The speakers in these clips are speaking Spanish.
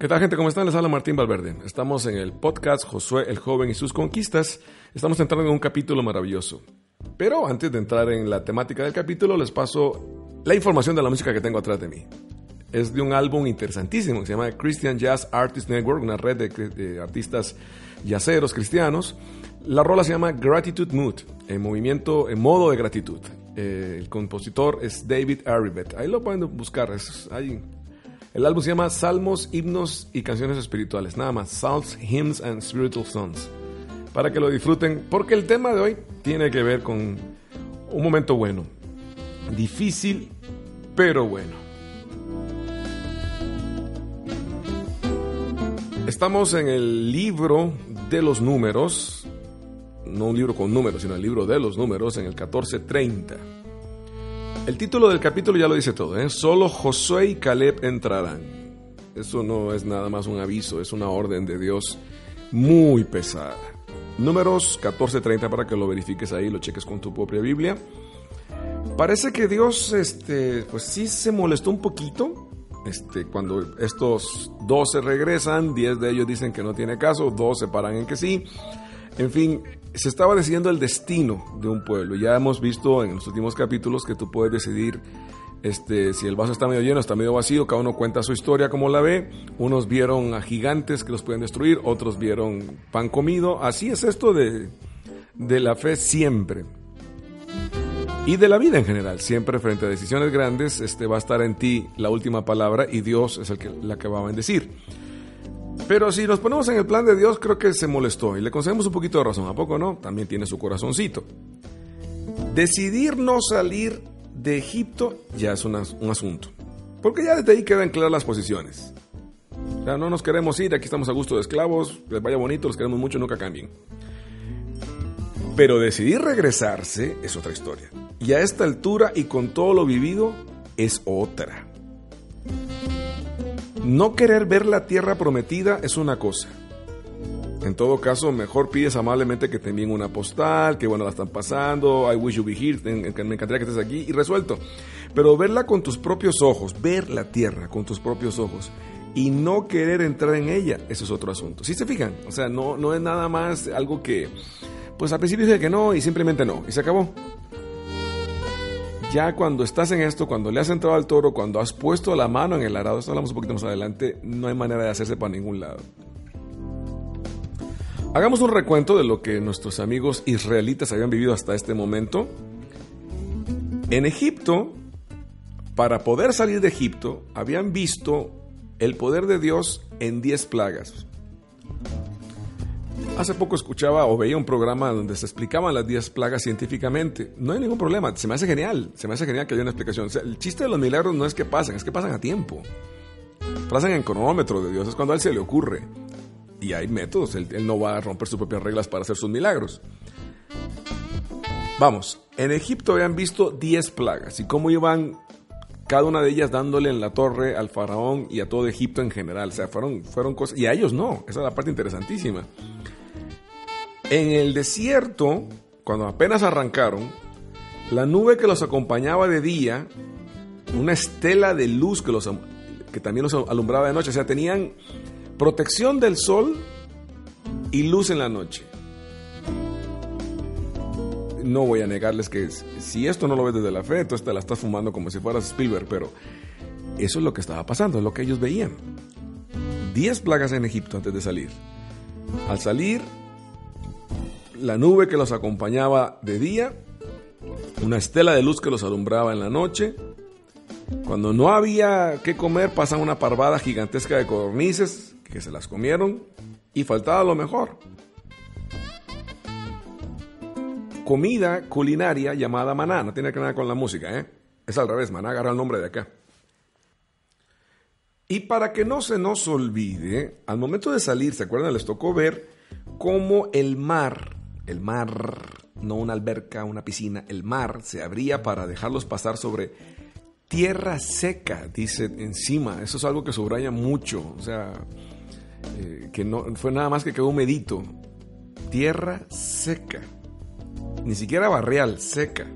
¿Qué tal gente? ¿Cómo están? Les habla Martín Valverde. Estamos en el podcast Josué el Joven y sus conquistas. Estamos entrando en un capítulo maravilloso. Pero antes de entrar en la temática del capítulo, les paso la información de la música que tengo atrás de mí. Es de un álbum interesantísimo que se llama Christian Jazz Artist Network, una red de, artistas yaceros cristianos. La rola se llama Gratitude Mood, en movimiento, en modo de gratitud. Eh, el compositor es David Arribet. Ahí lo pueden buscar. Es, ahí el álbum se llama Salmos, Himnos y Canciones Espirituales, nada más, Psalms, Hymns and Spiritual Songs, para que lo disfruten, porque el tema de hoy tiene que ver con un momento bueno, difícil, pero bueno. Estamos en el libro de los números, no un libro con números, sino el libro de los números, en el 1430. El título del capítulo ya lo dice todo, ¿eh? Solo Josué y Caleb entrarán. Eso no es nada más un aviso, es una orden de Dios muy pesada. Números 14:30 para que lo verifiques ahí, lo cheques con tu propia Biblia. Parece que Dios, este, pues sí se molestó un poquito. Este, cuando estos 12 regresan, 10 de ellos dicen que no tiene caso, 2 se paran en que sí. En fin, se estaba decidiendo el destino de un pueblo. Ya hemos visto en los últimos capítulos que tú puedes decidir este, si el vaso está medio lleno, está medio vacío, cada uno cuenta su historia como la ve. Unos vieron a gigantes que los pueden destruir, otros vieron pan comido. Así es esto de, de la fe siempre. Y de la vida en general, siempre frente a decisiones grandes, este, va a estar en ti la última palabra y Dios es el que, la que va a bendecir. Pero si nos ponemos en el plan de Dios, creo que se molestó y le concedemos un poquito de razón. ¿A poco no? También tiene su corazoncito. Decidir no salir de Egipto ya es un asunto. Porque ya desde ahí quedan claras las posiciones. O sea, no nos queremos ir, aquí estamos a gusto de esclavos, les vaya bonito, los queremos mucho, nunca cambien. Pero decidir regresarse es otra historia. Y a esta altura y con todo lo vivido es otra. No querer ver la tierra prometida es una cosa. En todo caso, mejor pides amablemente que te envíen una postal, que bueno, la están pasando, I wish you be here, me encantaría que estés aquí y resuelto. Pero verla con tus propios ojos, ver la tierra con tus propios ojos y no querer entrar en ella, eso es otro asunto. Si se fijan, o sea, no, no es nada más algo que, pues al principio dice que no y simplemente no, y se acabó ya cuando estás en esto, cuando le has entrado al toro, cuando has puesto la mano en el arado, esto hablamos un poquito más adelante, no hay manera de hacerse para ningún lado. Hagamos un recuento de lo que nuestros amigos israelitas habían vivido hasta este momento. En Egipto, para poder salir de Egipto, habían visto el poder de Dios en 10 plagas. Hace poco escuchaba o veía un programa donde se explicaban las 10 plagas científicamente. No hay ningún problema, se me hace genial, se me hace genial que haya una explicación. el chiste de los milagros no es que pasen, es que pasan a tiempo. Pasan en cronómetro de Dios, es cuando a él se le ocurre. Y hay métodos, él, él no va a romper sus propias reglas para hacer sus milagros. Vamos, en Egipto habían visto 10 plagas y cómo iban cada una de ellas dándole en la torre al faraón y a todo Egipto en general. O sea, fueron, fueron cosas. Y a ellos no. Esa es la parte interesantísima. En el desierto, cuando apenas arrancaron, la nube que los acompañaba de día, una estela de luz que, los, que también los alumbraba de noche, o sea, tenían protección del sol y luz en la noche. No voy a negarles que si esto no lo ves desde la fe, tú te la estás fumando como si fueras Spielberg, pero eso es lo que estaba pasando, es lo que ellos veían. Diez plagas en Egipto antes de salir. Al salir, la nube que los acompañaba de día, una estela de luz que los alumbraba en la noche. Cuando no había que comer, pasan una parvada gigantesca de codornices que se las comieron y faltaba lo mejor. Comida culinaria llamada maná, no tiene que ver con la música, ¿eh? Es al revés, maná agarra el nombre de acá. Y para que no se nos olvide, al momento de salir, ¿se acuerdan? Les tocó ver cómo el mar el mar, no una alberca, una piscina, el mar se abría para dejarlos pasar sobre tierra seca, dice encima. Eso es algo que subraya mucho, o sea, eh, que no fue nada más que quedó medito. Tierra seca, ni siquiera barrial, seca.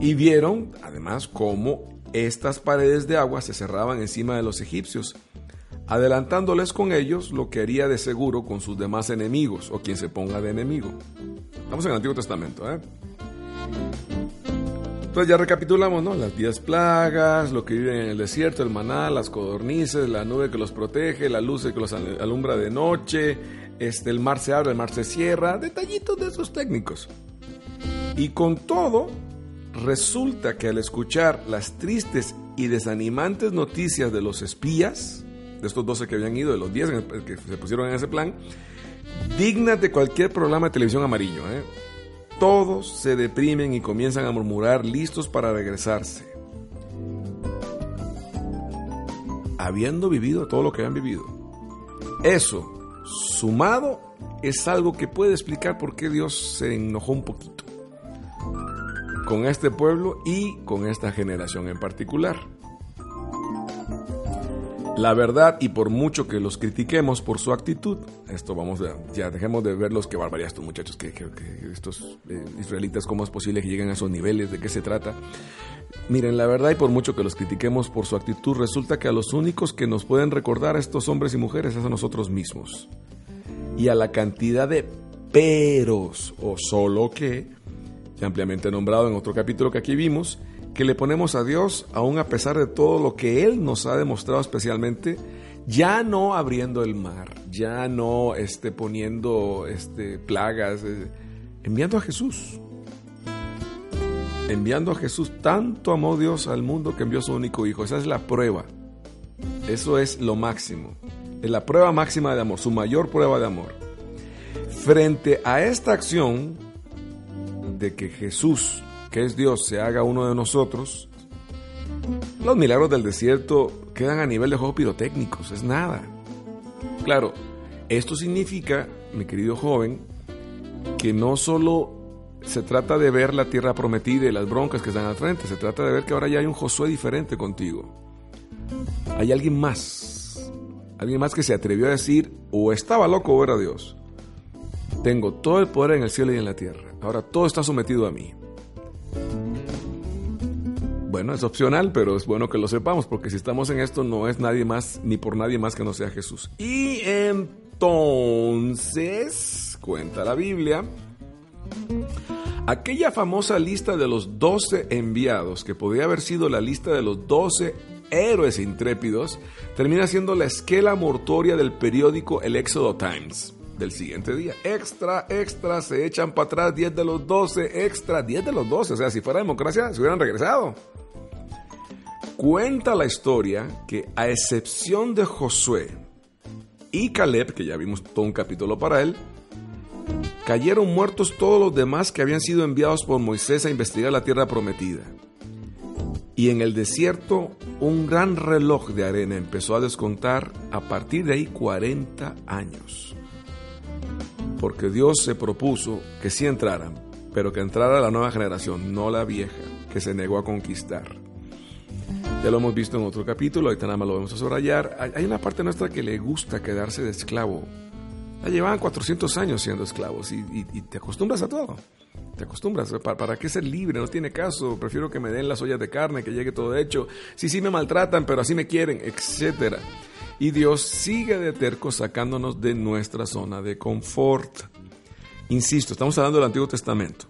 Y vieron, además, cómo estas paredes de agua se cerraban encima de los egipcios adelantándoles con ellos lo que haría de seguro con sus demás enemigos o quien se ponga de enemigo. Estamos en el Antiguo Testamento, ¿eh? Entonces ya recapitulamos, ¿no? Las diez plagas, lo que vive en el desierto, el maná, las codornices, la nube que los protege, la luz que los alumbra de noche, este, el mar se abre, el mar se cierra, detallitos de esos técnicos. Y con todo, resulta que al escuchar las tristes y desanimantes noticias de los espías, de estos 12 que habían ido, de los 10 que se pusieron en ese plan, dignas de cualquier programa de televisión amarillo, ¿eh? todos se deprimen y comienzan a murmurar listos para regresarse. Habiendo vivido todo lo que han vivido. Eso, sumado, es algo que puede explicar por qué Dios se enojó un poquito con este pueblo y con esta generación en particular. La verdad, y por mucho que los critiquemos por su actitud, esto vamos a, ya dejemos de verlos, que barbaridad estos muchachos, que, estos eh, israelitas, cómo es posible que lleguen a esos niveles, de qué se trata. Miren, la verdad, y por mucho que los critiquemos por su actitud, resulta que a los únicos que nos pueden recordar a estos hombres y mujeres es a nosotros mismos. Y a la cantidad de peros, o solo que, ampliamente nombrado en otro capítulo que aquí vimos, que le ponemos a Dios, aún a pesar de todo lo que Él nos ha demostrado especialmente, ya no abriendo el mar, ya no este, poniendo este, plagas, eh, enviando a Jesús. Enviando a Jesús, tanto amó Dios al mundo que envió a su único hijo. Esa es la prueba. Eso es lo máximo. Es la prueba máxima de amor, su mayor prueba de amor. Frente a esta acción de que Jesús que es Dios se haga uno de nosotros, los milagros del desierto quedan a nivel de juegos pirotécnicos, es nada. Claro, esto significa, mi querido joven, que no solo se trata de ver la tierra prometida y las broncas que están al frente, se trata de ver que ahora ya hay un Josué diferente contigo. Hay alguien más, alguien más que se atrevió a decir, o estaba loco o era Dios. Tengo todo el poder en el cielo y en la tierra. Ahora todo está sometido a mí. Bueno, es opcional, pero es bueno que lo sepamos, porque si estamos en esto no es nadie más, ni por nadie más que no sea Jesús. Y entonces, cuenta la Biblia, aquella famosa lista de los doce enviados, que podría haber sido la lista de los doce héroes intrépidos, termina siendo la esquela mortoria del periódico El Éxodo Times del siguiente día. Extra, extra, se echan para atrás 10 de los 12, extra, 10 de los 12. O sea, si fuera democracia, se hubieran regresado. Cuenta la historia que a excepción de Josué y Caleb, que ya vimos todo un capítulo para él, cayeron muertos todos los demás que habían sido enviados por Moisés a investigar la tierra prometida. Y en el desierto un gran reloj de arena empezó a descontar a partir de ahí 40 años. Porque Dios se propuso que sí entraran, pero que entrara la nueva generación, no la vieja, que se negó a conquistar. Ya lo hemos visto en otro capítulo, ahorita nada más lo vamos a subrayar. Hay una parte nuestra que le gusta quedarse de esclavo. Ya llevaban 400 años siendo esclavos y, te acostumbras a todo. Te acostumbras. ¿Para, ¿Para, qué ser libre? No tiene caso. Prefiero que me den las ollas de carne, que llegue todo hecho. Sí, sí me maltratan, pero así me quieren, etc. Y Dios sigue de terco sacándonos de nuestra zona de confort. Insisto, estamos hablando del Antiguo Testamento.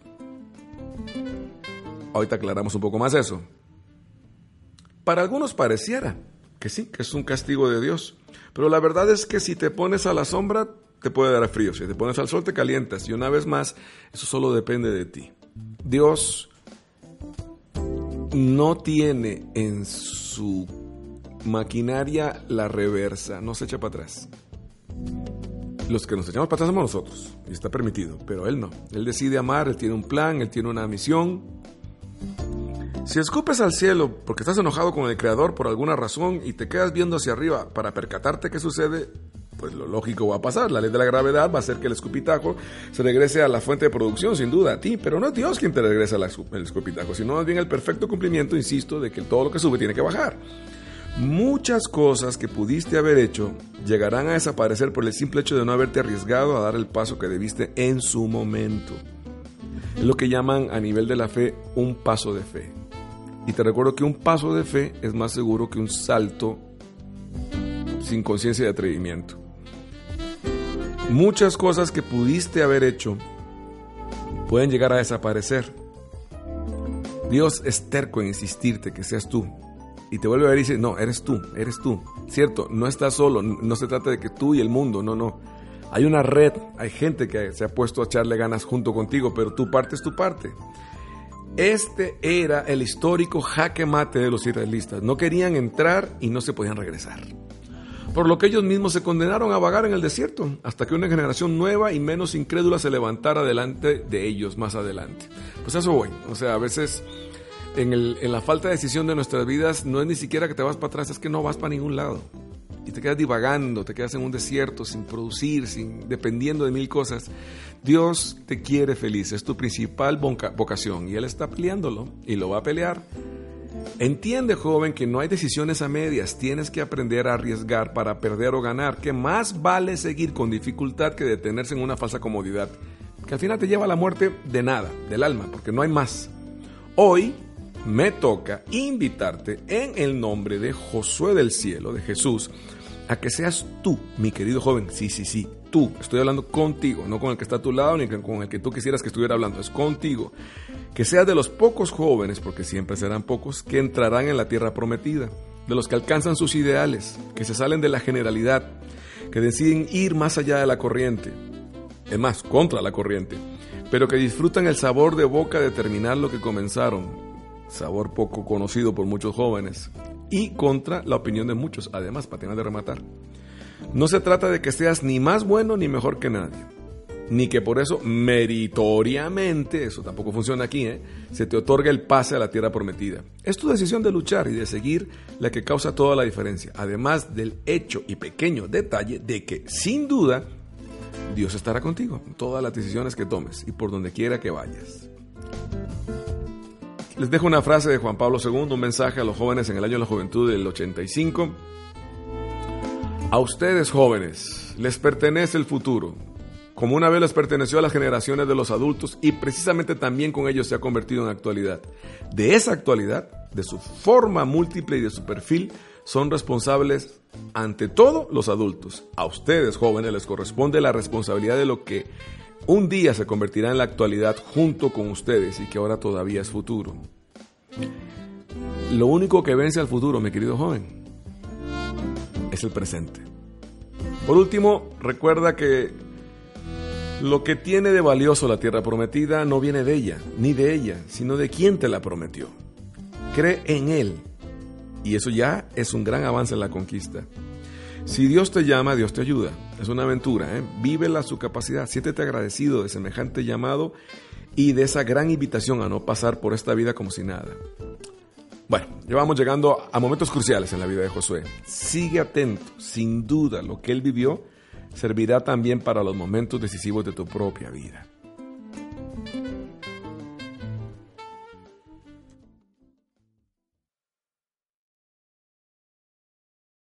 Ahorita aclaramos un poco más eso. Para algunos pareciera que sí, que es un castigo de Dios. Pero la verdad es que si te pones a la sombra, te puede dar frío. Si te pones al sol, te calientas. Y una vez más, eso solo depende de ti. Dios no tiene en su maquinaria la reversa, no se echa para atrás. Los que nos echamos para atrás somos nosotros, y está permitido, pero Él no. Él decide amar, Él tiene un plan, Él tiene una misión, si escupes al cielo porque estás enojado con el Creador por alguna razón y te quedas viendo hacia arriba para percatarte qué sucede, pues lo lógico va a pasar. La ley de la gravedad va a hacer que el escupitajo se regrese a la fuente de producción, sin duda, a ti. Pero no es Dios quien te regresa el escupitajo, sino más bien el perfecto cumplimiento, insisto, de que todo lo que sube tiene que bajar. Muchas cosas que pudiste haber hecho llegarán a desaparecer por el simple hecho de no haberte arriesgado a dar el paso que debiste en su momento. Es lo que llaman a nivel de la fe un paso de fe. Y te recuerdo que un paso de fe es más seguro que un salto sin conciencia de atrevimiento. Muchas cosas que pudiste haber hecho pueden llegar a desaparecer. Dios es terco en insistirte que seas tú. Y te vuelve a ver y dice, no, eres tú, eres tú. Cierto, no estás solo, no se trata de que tú y el mundo, no, no. Hay una red, hay gente que se ha puesto a echarle ganas junto contigo, pero tu parte es tu parte. Este era el histórico jaque mate de los israelitas. No querían entrar y no se podían regresar. Por lo que ellos mismos se condenaron a vagar en el desierto, hasta que una generación nueva y menos incrédula se levantara delante de ellos más adelante. Pues eso voy. O sea, a veces en, en la falta de decisión de nuestras vidas no es ni siquiera que te vas para atrás, es que no vas para ningún lado y te quedas divagando, te quedas en un desierto sin producir, sin dependiendo de mil cosas. Dios te quiere feliz, es tu principal vocación y Él está peleándolo y lo va a pelear. Entiende, joven, que no hay decisiones a medias, tienes que aprender a arriesgar para perder o ganar, que más vale seguir con dificultad que detenerse en una falsa comodidad, que al final te lleva a la muerte de nada, del alma, porque no hay más. Hoy me toca invitarte en el nombre de Josué del cielo, de Jesús, a que seas tú, mi querido joven. Sí, sí, sí, tú. Estoy hablando contigo, no con el que está a tu lado ni con el que tú quisieras que estuviera hablando. Es contigo. Que seas de los pocos jóvenes, porque siempre serán pocos, que entrarán en la tierra prometida. De los que alcanzan sus ideales, que se salen de la generalidad, que deciden ir más allá de la corriente. Es más, contra la corriente. Pero que disfrutan el sabor de boca de terminar lo que comenzaron, sabor poco conocido por muchos jóvenes, y contra la opinión de muchos, además, tener de rematar. No se trata de que seas ni más bueno ni mejor que nadie, ni que por eso meritoriamente, eso tampoco funciona aquí, ¿eh? se te otorga el pase a la tierra prometida. Es tu decisión de luchar y de seguir la que causa toda la diferencia, además del hecho y pequeño detalle de que, sin duda, Dios estará contigo en todas las decisiones que tomes y por donde quiera que vayas. Les dejo una frase de Juan Pablo II, un mensaje a los jóvenes en el año de la juventud del 85. A ustedes jóvenes les pertenece el futuro, como una vez les perteneció a las generaciones de los adultos y precisamente también con ellos se ha convertido en actualidad. De esa actualidad, de su forma múltiple y de su perfil, son responsables ante todo los adultos. A ustedes jóvenes les corresponde la responsabilidad de lo que un día se convertirá en la actualidad junto con ustedes y que ahora todavía es futuro. Lo único que vence al futuro, mi querido joven, es el presente. Por último, recuerda que lo que tiene de valioso la tierra prometida no viene de ella, ni de ella, sino de quien te la prometió. Cree en Él. Y eso ya es un gran avance en la conquista. Si Dios te llama, Dios te ayuda. Es una aventura, ¿eh? Vívela a su capacidad. Siéntete agradecido de semejante llamado y de esa gran invitación a no pasar por esta vida como si nada. Bueno, ya vamos llegando a momentos cruciales en la vida de Josué. Sigue atento, sin duda lo que él vivió servirá también para los momentos decisivos de tu propia vida.